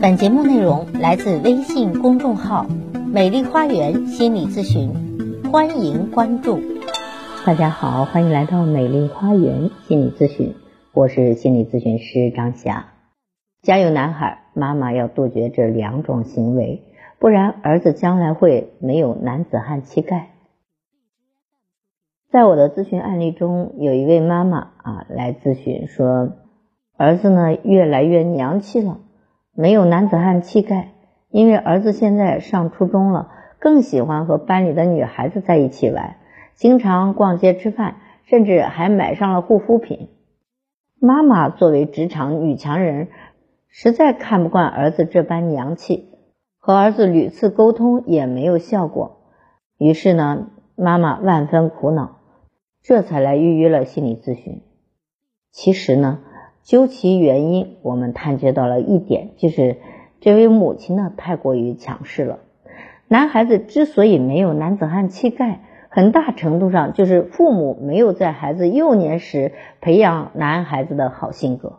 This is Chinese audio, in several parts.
本节目内容来自微信公众号“美丽花园心理咨询”，欢迎关注。大家好，欢迎来到美丽花园心理咨询，我是心理咨询师张霞。家有男孩，妈妈要杜绝这两种行为，不然儿子将来会没有男子汉气概。在我的咨询案例中，有一位妈妈啊来咨询说，儿子呢越来越娘气了。没有男子汉气概，因为儿子现在上初中了，更喜欢和班里的女孩子在一起玩，经常逛街吃饭，甚至还买上了护肤品。妈妈作为职场女强人，实在看不惯儿子这般娘气，和儿子屡次沟通也没有效果，于是呢，妈妈万分苦恼，这才来预约了心理咨询。其实呢。究其原因，我们探究到了一点，就是这位母亲呢太过于强势了。男孩子之所以没有男子汉气概，很大程度上就是父母没有在孩子幼年时培养男孩子的好性格。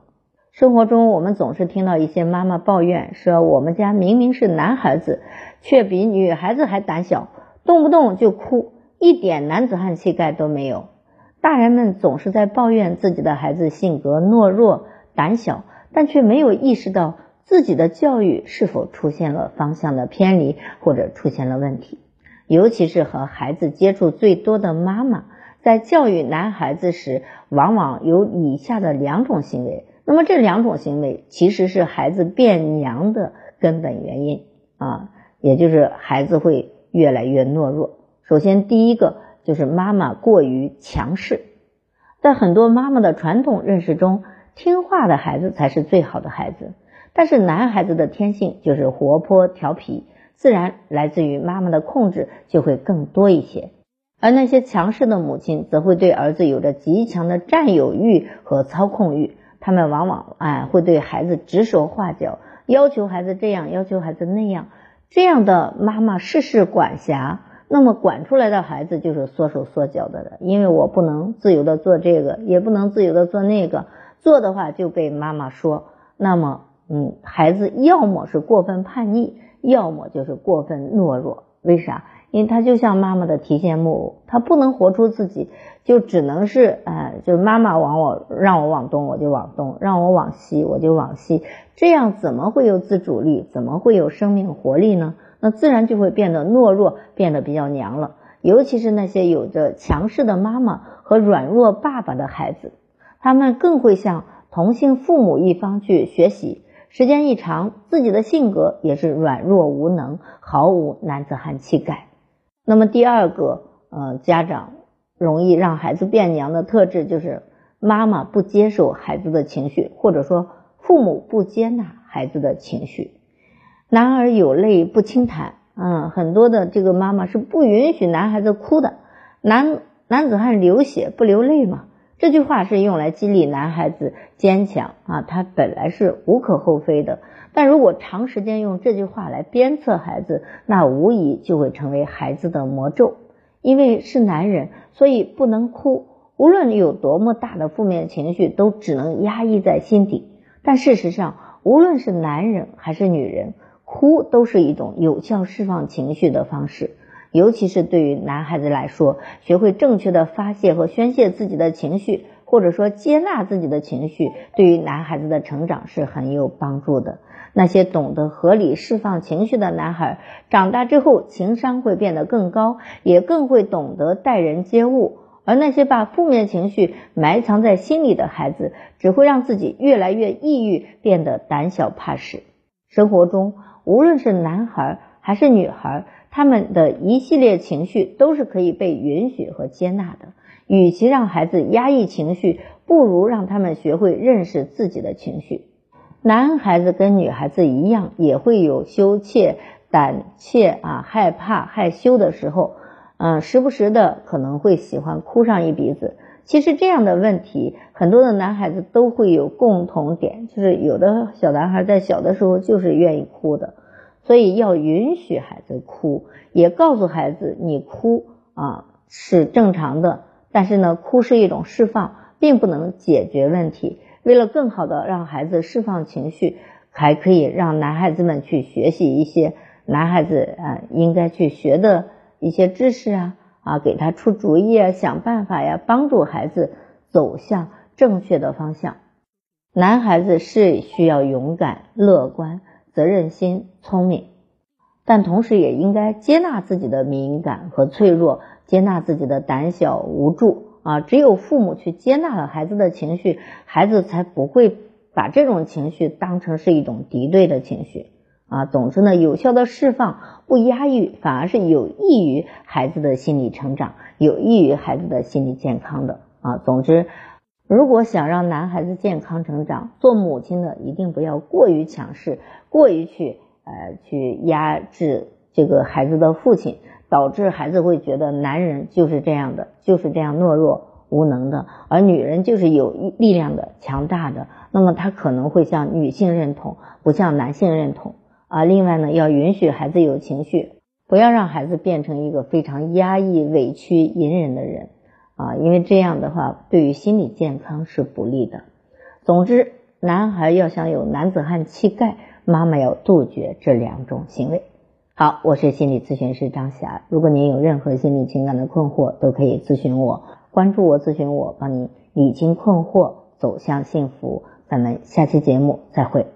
生活中，我们总是听到一些妈妈抱怨说：“我们家明明是男孩子，却比女孩子还胆小，动不动就哭，一点男子汉气概都没有。”大人们总是在抱怨自己的孩子性格懦弱、胆小，但却没有意识到自己的教育是否出现了方向的偏离或者出现了问题。尤其是和孩子接触最多的妈妈，在教育男孩子时，往往有以下的两种行为。那么这两种行为其实是孩子变娘的根本原因啊，也就是孩子会越来越懦弱。首先，第一个。就是妈妈过于强势，在很多妈妈的传统认识中，听话的孩子才是最好的孩子。但是男孩子的天性就是活泼调皮，自然来自于妈妈的控制就会更多一些。而那些强势的母亲，则会对儿子有着极强的占有欲和操控欲，他们往往啊会对孩子指手画脚，要求孩子这样，要求孩子那样。这样的妈妈事事管辖。那么管出来的孩子就是缩手缩脚的了，因为我不能自由的做这个，也不能自由的做那个，做的话就被妈妈说。那么，嗯，孩子要么是过分叛逆，要么就是过分懦弱。为啥？因为他就像妈妈的提线木偶，他不能活出自己，就只能是，哎，就妈妈往我让我往东，我就往东；让我往西，我就往西。这样怎么会有自主力？怎么会有生命活力呢？那自然就会变得懦弱，变得比较娘了。尤其是那些有着强势的妈妈和软弱爸爸的孩子，他们更会向同性父母一方去学习。时间一长，自己的性格也是软弱无能，毫无男子汉气概。那么第二个，呃，家长容易让孩子变娘的特质，就是妈妈不接受孩子的情绪，或者说父母不接纳孩子的情绪。男儿有泪不轻弹，嗯，很多的这个妈妈是不允许男孩子哭的，男男子汉流血不流泪嘛。这句话是用来激励男孩子坚强啊，他本来是无可厚非的。但如果长时间用这句话来鞭策孩子，那无疑就会成为孩子的魔咒。因为是男人，所以不能哭，无论有多么大的负面情绪，都只能压抑在心底。但事实上，无论是男人还是女人，哭都是一种有效释放情绪的方式，尤其是对于男孩子来说，学会正确的发泄和宣泄自己的情绪，或者说接纳自己的情绪，对于男孩子的成长是很有帮助的。那些懂得合理释放情绪的男孩，长大之后情商会变得更高，也更会懂得待人接物；而那些把负面情绪埋藏在心里的孩子，只会让自己越来越抑郁，变得胆小怕事。生活中。无论是男孩还是女孩，他们的一系列情绪都是可以被允许和接纳的。与其让孩子压抑情绪，不如让他们学会认识自己的情绪。男孩子跟女孩子一样，也会有羞怯、胆怯啊、害怕、害羞的时候，嗯，时不时的可能会喜欢哭上一鼻子。其实这样的问题，很多的男孩子都会有共同点，就是有的小男孩在小的时候就是愿意哭的，所以要允许孩子哭，也告诉孩子你哭啊是正常的，但是呢，哭是一种释放，并不能解决问题。为了更好的让孩子释放情绪，还可以让男孩子们去学习一些男孩子啊应该去学的一些知识啊啊，给他出主意啊，想办法呀，帮助孩子走向正确的方向。男孩子是需要勇敢、乐观、责任心、聪明，但同时也应该接纳自己的敏感和脆弱，接纳自己的胆小无助啊。只有父母去接纳了孩子的情绪，孩子才不会把这种情绪当成是一种敌对的情绪啊。总之呢，有效的释放不压抑，反而是有益于孩子的心理成长，有益于孩子的心理健康的啊。总之。如果想让男孩子健康成长，做母亲的一定不要过于强势，过于去呃去压制这个孩子的父亲，导致孩子会觉得男人就是这样的，就是这样懦弱无能的，而女人就是有力量的、强大的。那么他可能会向女性认同，不向男性认同啊。另外呢，要允许孩子有情绪，不要让孩子变成一个非常压抑、委屈、隐忍的人。啊，因为这样的话，对于心理健康是不利的。总之，男孩要想有男子汉气概，妈妈要杜绝这两种行为。好，我是心理咨询师张霞。如果您有任何心理情感的困惑，都可以咨询我，关注我，咨询我，帮你理清困惑，走向幸福。咱们下期节目再会。